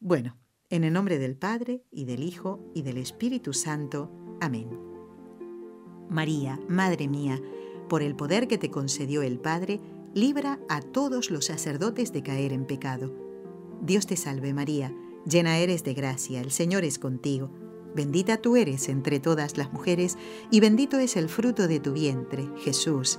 Bueno, en el nombre del Padre y del Hijo y del Espíritu Santo. Amén. María, Madre mía, por el poder que te concedió el Padre, libra a todos los sacerdotes de caer en pecado. Dios te salve María, llena eres de gracia, el Señor es contigo. Bendita tú eres entre todas las mujeres, y bendito es el fruto de tu vientre, Jesús.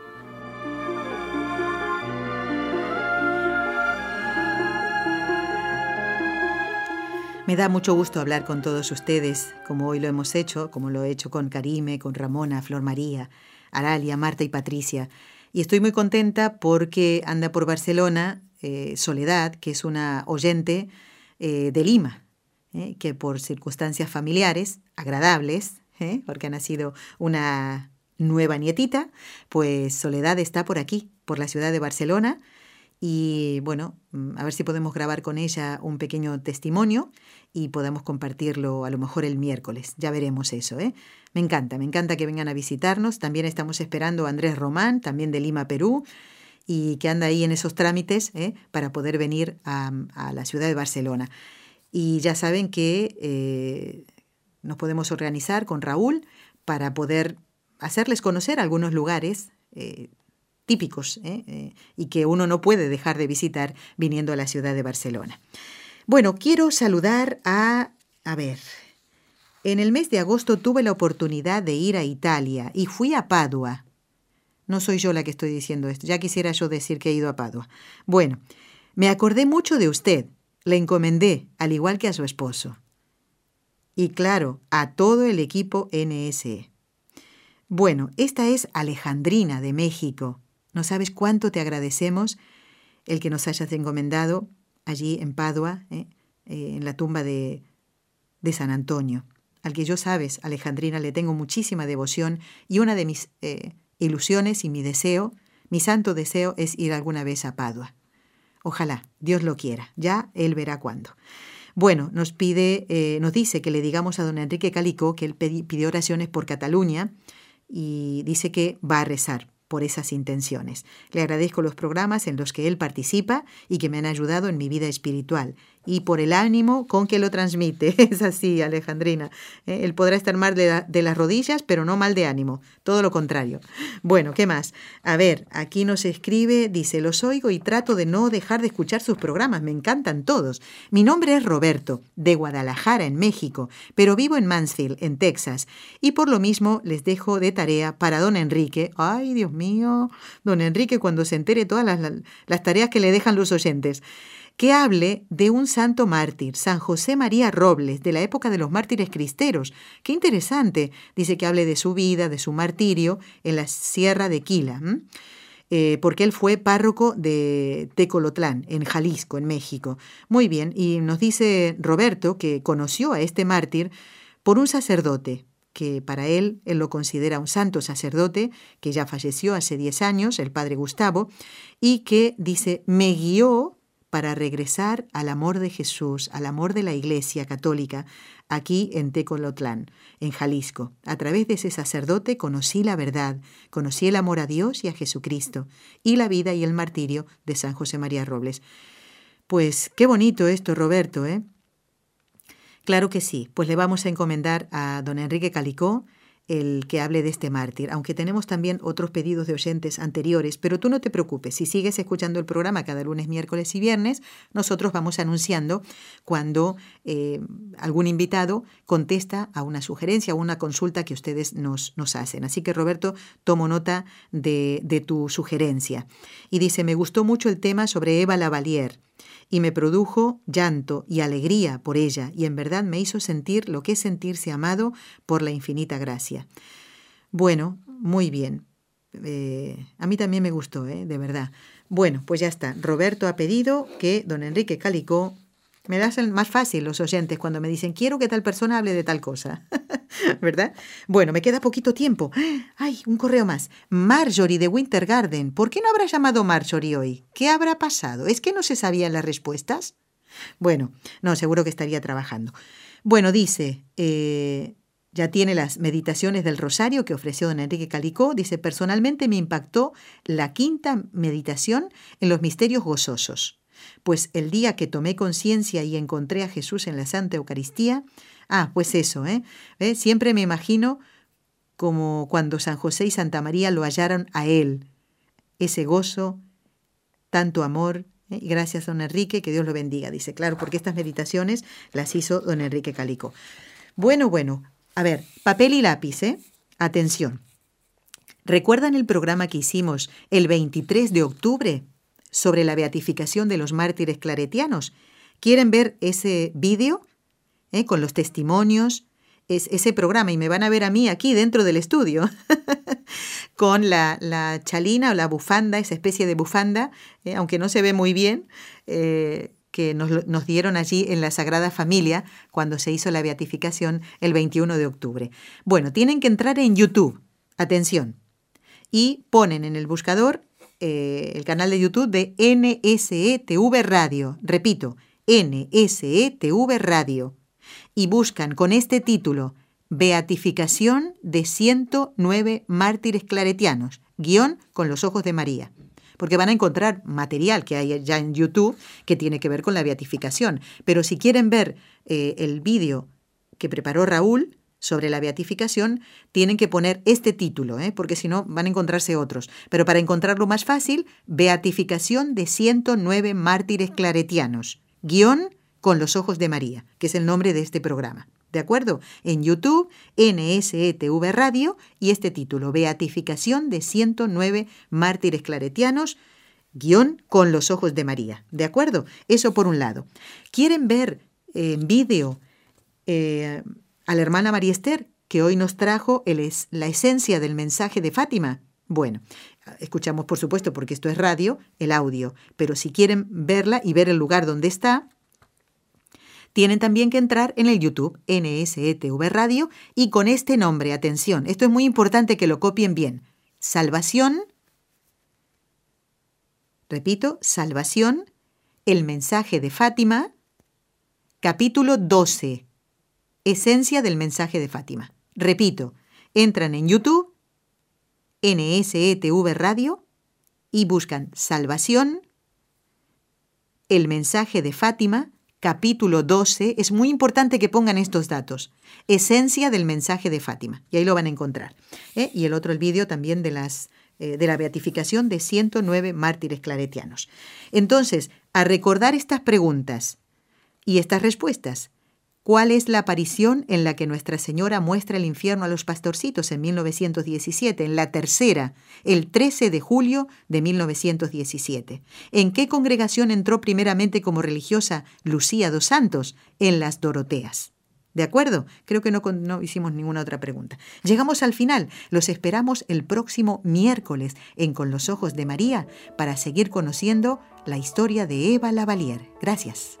Me da mucho gusto hablar con todos ustedes, como hoy lo hemos hecho, como lo he hecho con Karime, con Ramona, Flor María, Aralia, Marta y Patricia. Y estoy muy contenta porque anda por Barcelona eh, Soledad, que es una oyente eh, de Lima, eh, que por circunstancias familiares agradables, porque ha nacido una nueva nietita, pues Soledad está por aquí, por la ciudad de Barcelona. Y bueno, mm, a ver si podemos grabar con ella un pequeño testimonio y podamos compartirlo a lo mejor el miércoles. Ya veremos eso, ¿eh? Me encanta, me encanta que vengan a visitarnos. También estamos esperando a Andrés Román, también de Lima, Perú, y que anda ahí en esos trámites ¿eh? para poder venir a, la ciudad de Barcelona. Y ya saben que eh, nos podemos organizar con Raúl para poder hacerles conocer algunos lugares eh, típicos y que uno no puede dejar de visitar viniendo a la ciudad de Barcelona. Bueno, quiero saludar a... A ver, en el mes de agosto tuve la oportunidad de ir a Italia y fui a Padua. No soy yo la que estoy diciendo esto, ya quisiera yo decir que he ido a Padua. Bueno, me acordé mucho de usted, le encomendé, al igual que a su esposo. Y claro, a todo el equipo NSE. Bueno, esta es Alejandrina de México. No sabes cuánto te agradecemos el que nos hayas encomendado allí en Padua, ¿eh? Eh, en la tumba de, de San Antonio al que yo sabes, Alejandrina, le tengo muchísima devoción y una de mis eh, ilusiones y mi deseo, mi santo deseo es ir alguna vez a Padua. Ojalá, Dios lo quiera, ya él verá cuándo. Bueno, nos pide, nos dice que le digamos a don Enrique Calico que él pidió oraciones por Cataluña y dice que va a rezar por esas intenciones. Le agradezco los programas en los que él participa y que me han ayudado en mi vida espiritual y por el ánimo con que lo transmite. Es así, Alejandrina. ¿eh? Él podrá estar mal de, las rodillas, pero no mal de ánimo. Todo lo contrario. Bueno, ¿qué más? A ver, aquí nos escribe, dice, los oigo y trato de no dejar de escuchar sus programas. Me encantan todos. Mi nombre es Roberto, de Guadalajara, en México, pero vivo en Mansfield, en Texas. Y por lo mismo les dejo de tarea para don Enrique. Ay, Dios mío. Don Enrique cuando se entere todas las, las tareas que le dejan los oyentes que hable de un santo mártir, San José María Robles, de la época de los mártires cristeros. Qué interesante. Dice que hable de su vida, de su martirio en la sierra de Quila. Eh, porque él fue párroco de Tecolotlán, en Jalisco, en México. Muy bien, y nos dice Roberto que conoció a este mártir por un sacerdote, que para él, él lo considera un santo sacerdote, que ya falleció hace 10 años, el padre Gustavo, y que dice, me guió para regresar al amor de Jesús, al amor de la Iglesia Católica, aquí en Tecolotlán, en Jalisco. A través de ese sacerdote conocí la verdad, conocí el amor a Dios y a Jesucristo, y la vida y el martirio de San José María Robles. Pues qué bonito esto, Roberto, ¿eh? Claro que sí, pues le vamos a encomendar a don Enrique Calicó el que hable de este mártir, aunque tenemos también otros pedidos de oyentes anteriores, pero tú no te preocupes, si sigues escuchando el programa cada lunes, miércoles y viernes, nosotros vamos anunciando cuando eh, algún invitado contesta a una sugerencia o una consulta que ustedes nos, nos hacen. Así que Roberto, tomo nota de, de tu sugerencia. Y dice, me gustó mucho el tema sobre Eva Lavalier y me produjo llanto y alegría por ella, y en verdad me hizo sentir lo que es sentirse amado por la infinita gracia. Bueno, muy bien. Eh, a mí también me gustó, ¿eh? de verdad. Bueno, pues ya está. Roberto ha pedido que don Enrique Calicó me das más fácil los oyentes cuando me dicen quiero que tal persona hable de tal cosa. ¿Verdad? Bueno, me queda poquito tiempo. ¡Ay, un correo más! Marjorie de Winter Garden. ¿Por qué no habrá llamado Marjorie hoy? ¿Qué habrá pasado? ¿Es que no se sabían las respuestas? Bueno, no, seguro que estaría trabajando. Bueno, dice, eh, ya tiene las meditaciones del rosario que ofreció don Enrique Calicó. Dice, personalmente me impactó la quinta meditación en los misterios gozosos pues el día que tomé conciencia y encontré a Jesús en la Santa Eucaristía, ah, pues eso, ¿eh? ¿Eh? Siempre me imagino como cuando San José y Santa María lo hallaron a Él, ese gozo, tanto amor. ¿eh? Gracias, don Enrique, que Dios lo bendiga. Dice, claro, porque estas meditaciones las hizo don Enrique Calico. Bueno, bueno, a ver, papel y lápiz, ¿eh? Atención. ¿Recuerdan el programa que hicimos el 23 de octubre? Sobre la beatificación de los mártires claretianos. ¿Quieren ver ese vídeo eh, con los testimonios? Es ese programa y me van a ver a mí aquí dentro del estudio con la, chalina o la bufanda, esa especie de bufanda, eh, aunque no se ve muy bien, eh, que nos, nos, dieron allí en la Sagrada Familia cuando se hizo la beatificación el 21 de octubre. Bueno, tienen que entrar en YouTube, atención, y ponen en el buscador eh, el canal de YouTube de NSETV Radio. Repito, NSETV Radio. Y buscan con este título Beatificación de 109 mártires claretianos, guion con los ojos de María. Porque van a encontrar material que hay ya en YouTube que tiene que ver con la beatificación. Pero si quieren ver eh, el vídeo que preparó Raúl, sobre la beatificación, tienen que poner este título, ¿eh? porque si no van a encontrarse otros. Pero para encontrarlo más fácil, Beatificación de 109 mártires claretianos, guion con los ojos de María, que es el nombre de este programa. ¿De acuerdo? En YouTube, NSETV Radio y este título, Beatificación de 109 mártires claretianos, guion con los ojos de María. ¿De acuerdo? Eso por un lado. ¿Quieren ver en vídeo eh, a la hermana María Esther, que hoy nos trajo es, la esencia del mensaje de Fátima. Bueno, escuchamos por supuesto, porque esto es radio, el audio, pero si quieren verla y ver el lugar donde está, tienen también que entrar en el YouTube NSETV Radio y con este nombre, atención, esto es muy importante que lo copien bien. Salvación, repito, Salvación, el mensaje de Fátima, capítulo 12, Esencia del mensaje de Fátima. Repito, entran en YouTube, NSETV Radio, y buscan Salvación, el mensaje de Fátima, capítulo 12. Es muy importante que pongan estos datos. Esencia del mensaje de Fátima. Y ahí lo van a encontrar. ¿eh? Y el otro, el vídeo también de, las, eh, de la beatificación de 109 mártires claretianos. Entonces, a recordar estas preguntas y estas respuestas, ¿Cuál es la aparición en la que Nuestra Señora muestra el infierno a los pastorcitos en 1917? En la tercera, el 13 de julio de 1917. ¿En qué congregación entró primeramente como religiosa Lucía dos Santos? En las Doroteas. ¿De acuerdo? Creo que no, hicimos ninguna otra pregunta. Llegamos al final. Los esperamos el próximo miércoles en Con los Ojos de María para seguir conociendo la historia de Eva Lavalier. Gracias.